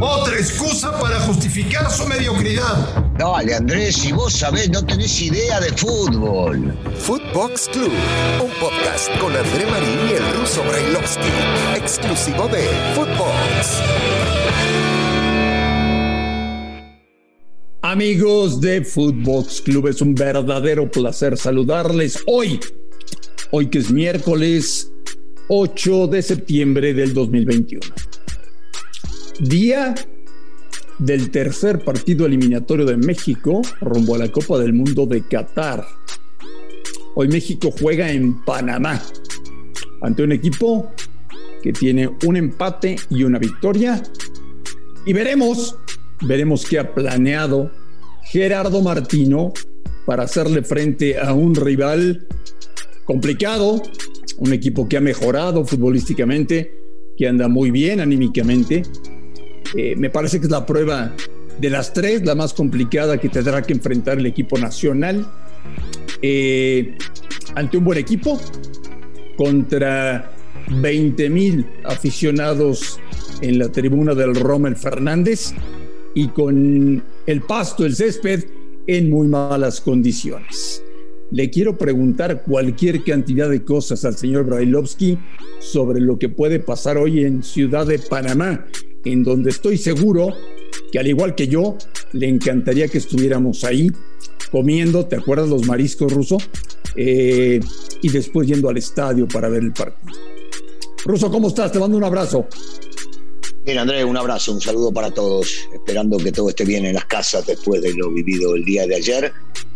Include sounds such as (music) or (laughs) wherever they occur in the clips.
Otra excusa para justificar su mediocridad. Dale, Andrés, si vos sabés, no tenés idea de fútbol. Footbox Club, un podcast con André Marín y el ruso Brailovsky, exclusivo de Footbox. Amigos de Footbox Club, es un verdadero placer saludarles hoy, hoy que es miércoles 8 de septiembre del 2021. Día del tercer partido eliminatorio de México rumbo a la Copa del Mundo de Qatar. Hoy México juega en Panamá ante un equipo que tiene un empate y una victoria. Y veremos, veremos qué ha planeado Gerardo Martino para hacerle frente a un rival complicado, un equipo que ha mejorado futbolísticamente, que anda muy bien anímicamente. Eh, me parece que es la prueba de las tres, la más complicada que tendrá que enfrentar el equipo nacional eh, ante un buen equipo contra 20 mil aficionados en la tribuna del Rommel Fernández y con el pasto, el césped en muy malas condiciones. Le quiero preguntar cualquier cantidad de cosas al señor Brailovsky sobre lo que puede pasar hoy en Ciudad de Panamá, en donde estoy seguro que al igual que yo, le encantaría que estuviéramos ahí comiendo, ¿te acuerdas los mariscos rusos? Eh, y después yendo al estadio para ver el partido. Ruso, ¿cómo estás? Te mando un abrazo. Bien, Andrés, un abrazo, un saludo para todos, esperando que todo esté bien en las casas después de lo vivido el día de ayer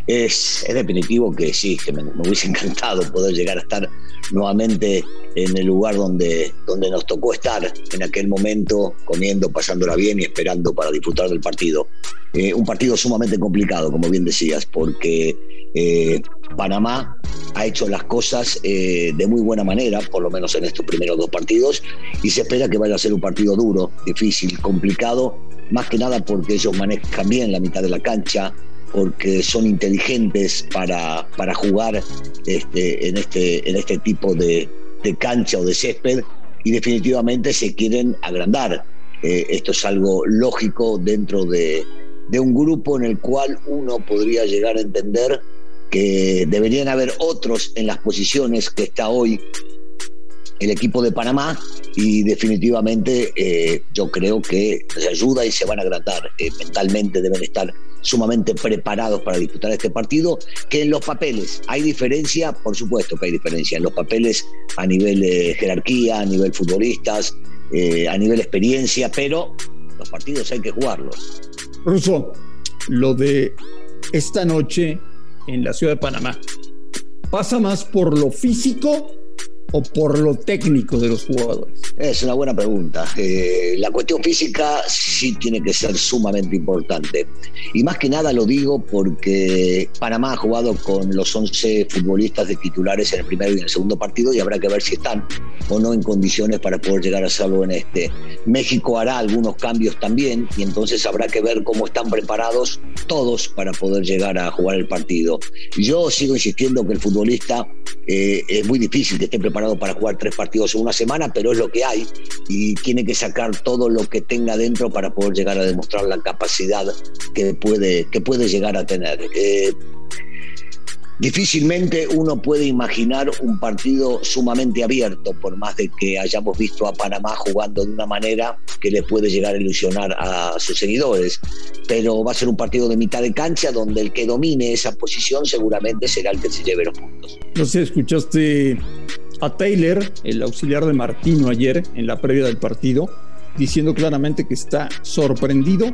es, definitivo que sí, que me, hubiese (laughs) encantado poder llegar a estar nuevamente en el lugar donde, donde nos tocó estar en aquel momento, comiendo, pasándola bien y esperando para disfrutar del partido. Eh, un partido sumamente complicado, como bien decías, porque eh, Panamá ha hecho las cosas eh, de muy buena manera, por lo menos en estos primeros dos partidos, y se espera que vaya a ser un partido duro, difícil, complicado, más que nada porque ellos manejan bien la mitad de la cancha, porque son inteligentes para, para jugar este, en, este, en este tipo de, cancha o de césped y definitivamente se quieren agrandar. Eh, esto es algo lógico dentro de, de un grupo en el cual uno podría llegar a entender que deberían haber otros en las posiciones que está hoy el equipo de Panamá y definitivamente eh, yo creo que les ayuda y se van a agrandar. Eh, mentalmente deben estar sumamente preparados para disputar este partido, que en los papeles hay diferencia, por supuesto que hay diferencia, en los papeles a nivel de jerarquía, a nivel futbolistas, eh, a nivel experiencia, pero los partidos hay que jugarlos. Russo, lo de esta noche en la ciudad de Panamá, ¿pasa más por lo físico o por lo técnico de los jugadores? Es una buena pregunta. Eh, la cuestión física sí tiene que ser sumamente importante. Y más que nada lo digo porque Panamá ha jugado con los 11 futbolistas de titulares en el primer y en el segundo partido y habrá que ver si están o no en condiciones para poder llegar a hacerlo en este. México hará algunos cambios también y entonces habrá que ver cómo están preparados todos para poder llegar a jugar el partido. Yo sigo insistiendo que el futbolista eh, es muy difícil que esté preparado para jugar tres partidos en una semana, pero es lo que hay y tiene que sacar todo lo que tenga dentro para poder llegar a demostrar la capacidad que puede, que puede llegar a tener. Eh, difícilmente uno puede imaginar un partido sumamente abierto, por más de que hayamos visto a Panamá jugando de una manera que le puede llegar a ilusionar a sus seguidores. Pero va a ser un partido de mitad de cancha donde el que domine esa posición seguramente será el que se lleve los puntos. No sé, escuchaste a Taylor, el auxiliar de Martino ayer en la previa del partido, diciendo claramente que está sorprendido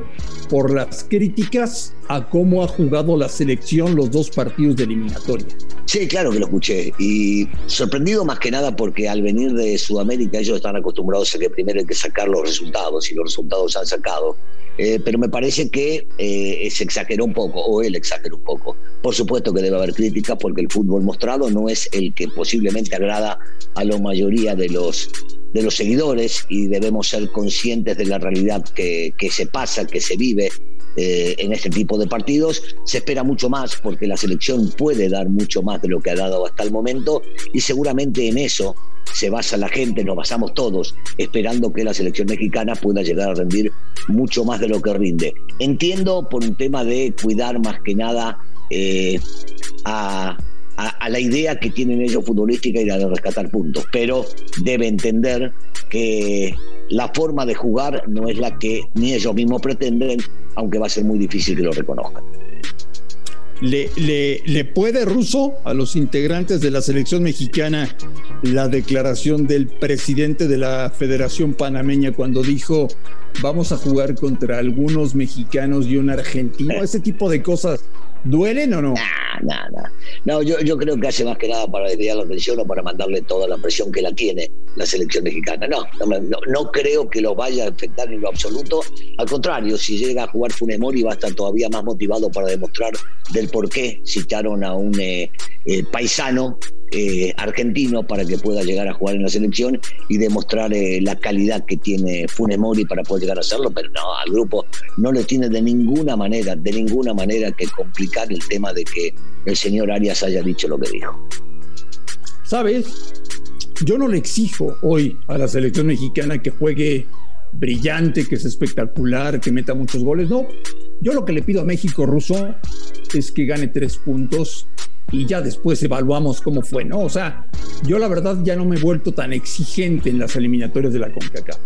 por las críticas a cómo ha jugado la selección los dos partidos de eliminatoria. Sí, claro que lo escuché. Y sorprendido más que nada porque al venir de Sudamérica ellos están acostumbrados a que primero hay que sacar los resultados y los resultados se han sacado. Eh, pero me parece que eh, se exageró un poco, o él exageró un poco. Por supuesto que debe haber críticas porque el fútbol mostrado no es el que posiblemente agrada a la mayoría de los, de los seguidores y debemos ser conscientes de la realidad que, que se pasa, que se vive eh, en este tipo de partidos. Se espera mucho más porque la selección puede dar mucho más de lo que ha dado hasta el momento y seguramente en eso se basa la gente, nos basamos todos, esperando que la selección mexicana pueda llegar a rendir mucho más de lo que rinde. Entiendo por un tema de cuidar más que nada eh, a, la idea que tienen ellos futbolística y la de rescatar puntos, pero debe entender que la forma de jugar no es la que ni ellos mismos pretenden, aunque va a ser muy difícil que lo reconozcan. ¿Le, le, puede Ruso a los integrantes de la selección mexicana la declaración del presidente de la Federación Panameña cuando dijo vamos a jugar contra algunos mexicanos y un argentino? Ese tipo de cosas ¿Duelen o no? Nada, nada. No, yo, yo creo que hace más que nada para desviar la atención o para mandarle toda la presión que la tiene la selección mexicana. No, no, no, creo que lo vaya a afectar en lo absoluto. Al contrario, si llega a jugar Funes Mori va a estar todavía más motivado para demostrar del por qué citaron a un eh, eh, paisano eh, argentino para que pueda llegar a jugar en la selección y demostrar eh, la calidad que tiene Funes Mori para poder llegar a hacerlo, pero no, al grupo no le tiene de ninguna manera, de ninguna manera que complicar el tema de que el señor Arias haya dicho lo que dijo. ¿Sabes? Yo no le exijo hoy a la selección mexicana que juegue brillante, que es espectacular, que meta muchos goles. No, yo lo que le pido a México ruso es que gane tres puntos y ya después evaluamos cómo fue, ¿no? O sea, yo la verdad ya no me he vuelto tan exigente en las eliminatorias de la CONCACAF.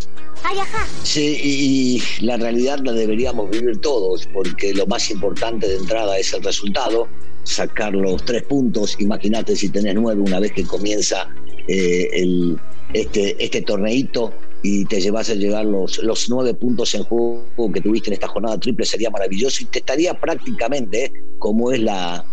Sí, y la realidad la deberíamos vivir todos, porque lo más importante de entrada es el resultado, sacar los tres puntos. Imagínate si tenés nueve una vez que comienza eh, el, este, este torneito y te llevas a llegar los, los nueve puntos en juego que tuviste en esta jornada triple, sería maravilloso y te estaría prácticamente, como es la,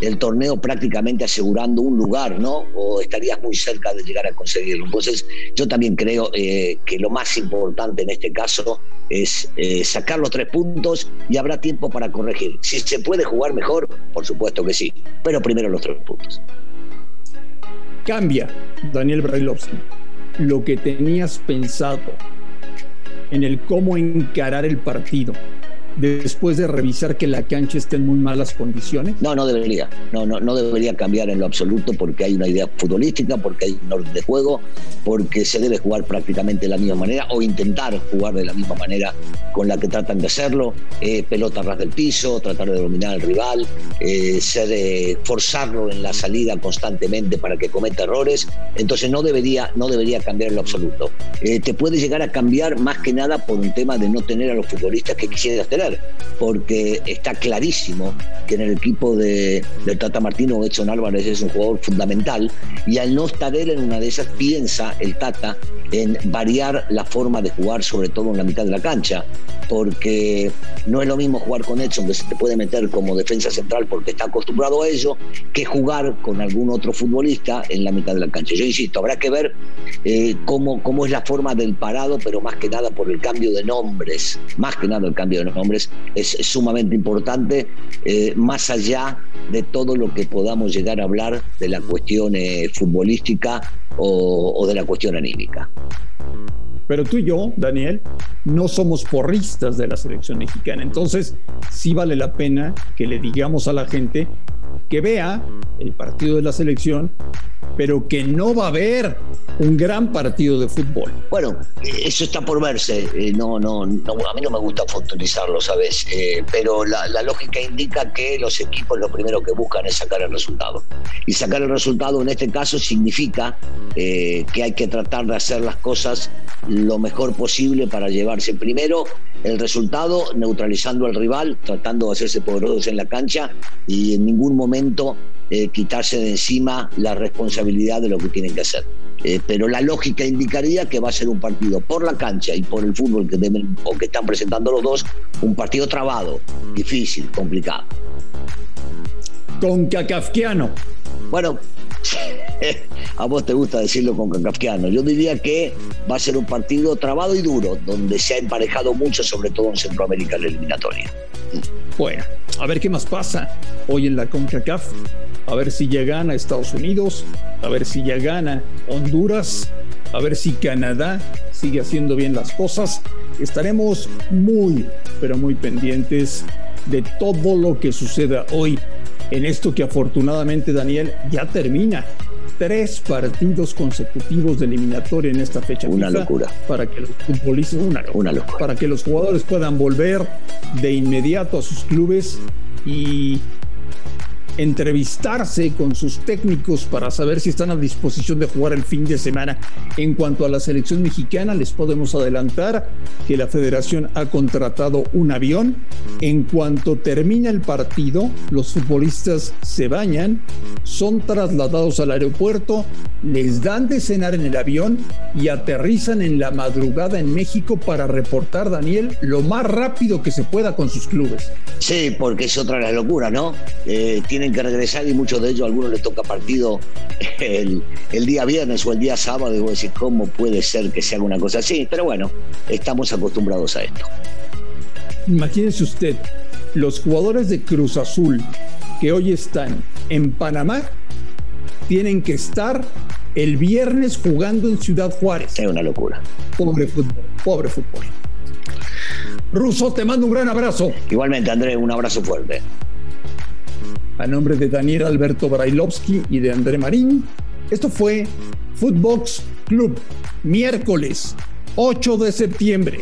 el torneo prácticamente asegurando un lugar, ¿no? O estarías muy cerca de llegar a conseguirlo. Entonces, yo también creo eh, que lo más importante en este caso es eh, sacar los tres puntos y habrá tiempo para corregir. Si se puede jugar mejor, por supuesto que sí, pero primero los tres puntos. Cambia, Daniel Brailovsky, lo que tenías pensado en el cómo encarar el partido después de revisar que la cancha esté en muy malas condiciones? No, no debería. No, no, no debería cambiar en lo absoluto porque hay una idea futbolística, porque hay un orden de juego, porque se debe jugar prácticamente de la misma manera o intentar jugar de la misma manera con la que tratan de hacerlo. Eh, pelota ras del piso, tratar de dominar al rival, eh, ser, eh, forzarlo en la salida constantemente para que cometa errores. Entonces no debería, no debería cambiar en lo absoluto. te puede llegar a cambiar más que nada por un tema de no tener a los futbolistas que quisieras tener porque está clarísimo que en el equipo de, Tata Martino Edson Álvarez es un jugador fundamental y al no estar él en una de esas piensa el Tata en variar la forma de jugar, sobre todo en la mitad de la cancha, porque no es lo mismo jugar con Edson, que se te puede meter como defensa central porque está acostumbrado a ello, que jugar con algún otro futbolista en la mitad de la cancha. Yo insisto, habrá que ver eh, cómo, cómo es la forma del parado, pero más que nada por el cambio de nombres, más que nada el cambio de nombres es, sumamente importante, eh, más allá de todo lo que podamos llegar a hablar de la cuestión eh, futbolística o, de la cuestión anímica. Pero tú y yo, Daniel, no somos porristas de la selección mexicana. Entonces, sí vale la pena que le digamos a la gente que vea el partido de la selección pero que no va a haber un gran partido de fútbol. Bueno, eso está por verse. Eh, no, no, no a mí no me gusta futurizarlo, ¿sabes? Eh, pero la, lógica indica que los equipos lo primero que buscan es sacar el resultado. Y sacar el resultado en este caso significa eh, que hay que tratar de hacer las cosas lo mejor posible para llevarse primero el resultado, neutralizando al rival, tratando de hacerse poderosos en la cancha y en ningún momento eh, quitarse de encima la responsabilidad de lo que tienen que hacer. Eh, pero la lógica indicaría que va a ser un partido por la cancha y por el fútbol que deben o que están presentando los dos, un partido trabado, difícil, complicado. Con Kafkiano. Bueno, (laughs) a vos te gusta decirlo con Kafkiano. Yo diría que va a ser un partido trabado y duro, donde se ha emparejado mucho, sobre todo en Centroamérica, en la eliminatoria. Bueno, a ver qué más pasa hoy en la CONCACAF a ver si ya gana Estados Unidos, a ver si ya gana Honduras, a ver si Canadá sigue haciendo bien las cosas. Estaremos muy, pero muy pendientes de todo lo que suceda hoy en esto que afortunadamente Daniel ya termina. Tres partidos consecutivos de eliminatoria en esta fecha. Una locura. Para que los futbolistas, una una locura. Para que los jugadores puedan volver de inmediato a sus clubes y entrevistarse con sus técnicos para saber si están a disposición de jugar el fin de semana. En cuanto a la selección mexicana, les podemos adelantar que la federación ha contratado un avión. En cuanto termina el partido, los futbolistas se bañan, son trasladados al aeropuerto, les dan de cenar en el avión y aterrizan en la madrugada en México para reportar, Daniel, lo más rápido que se pueda con sus clubes. Sí, porque es otra de las locuras, ¿no? Eh, tienen que regresar y muchos de ellos, a algunos les toca partido el, día viernes o el día sábado. Y decir, ¿cómo puede ser que se haga una cosa así? Pero bueno, estamos acostumbrados a esto. Imagínense usted, los jugadores de Cruz Azul que hoy están en Panamá tienen que estar el viernes jugando en Ciudad Juárez. Es una locura. Pobre fútbol, pobre fútbol. Russo, te mando un gran abrazo. Igualmente, Andrés, un abrazo fuerte. A nombre de Daniel Alberto Brailovsky y de André Marín, esto fue Footbox Club, miércoles 8 de septiembre.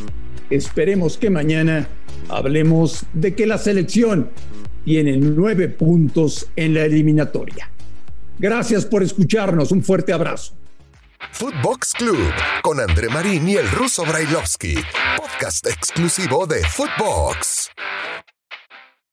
Esperemos que mañana hablemos de que la selección tiene nueve puntos en la eliminatoria. Gracias por escucharnos. Un fuerte abrazo. Footbox Club con André Marín y el ruso Brailovsky, podcast exclusivo de Footbox.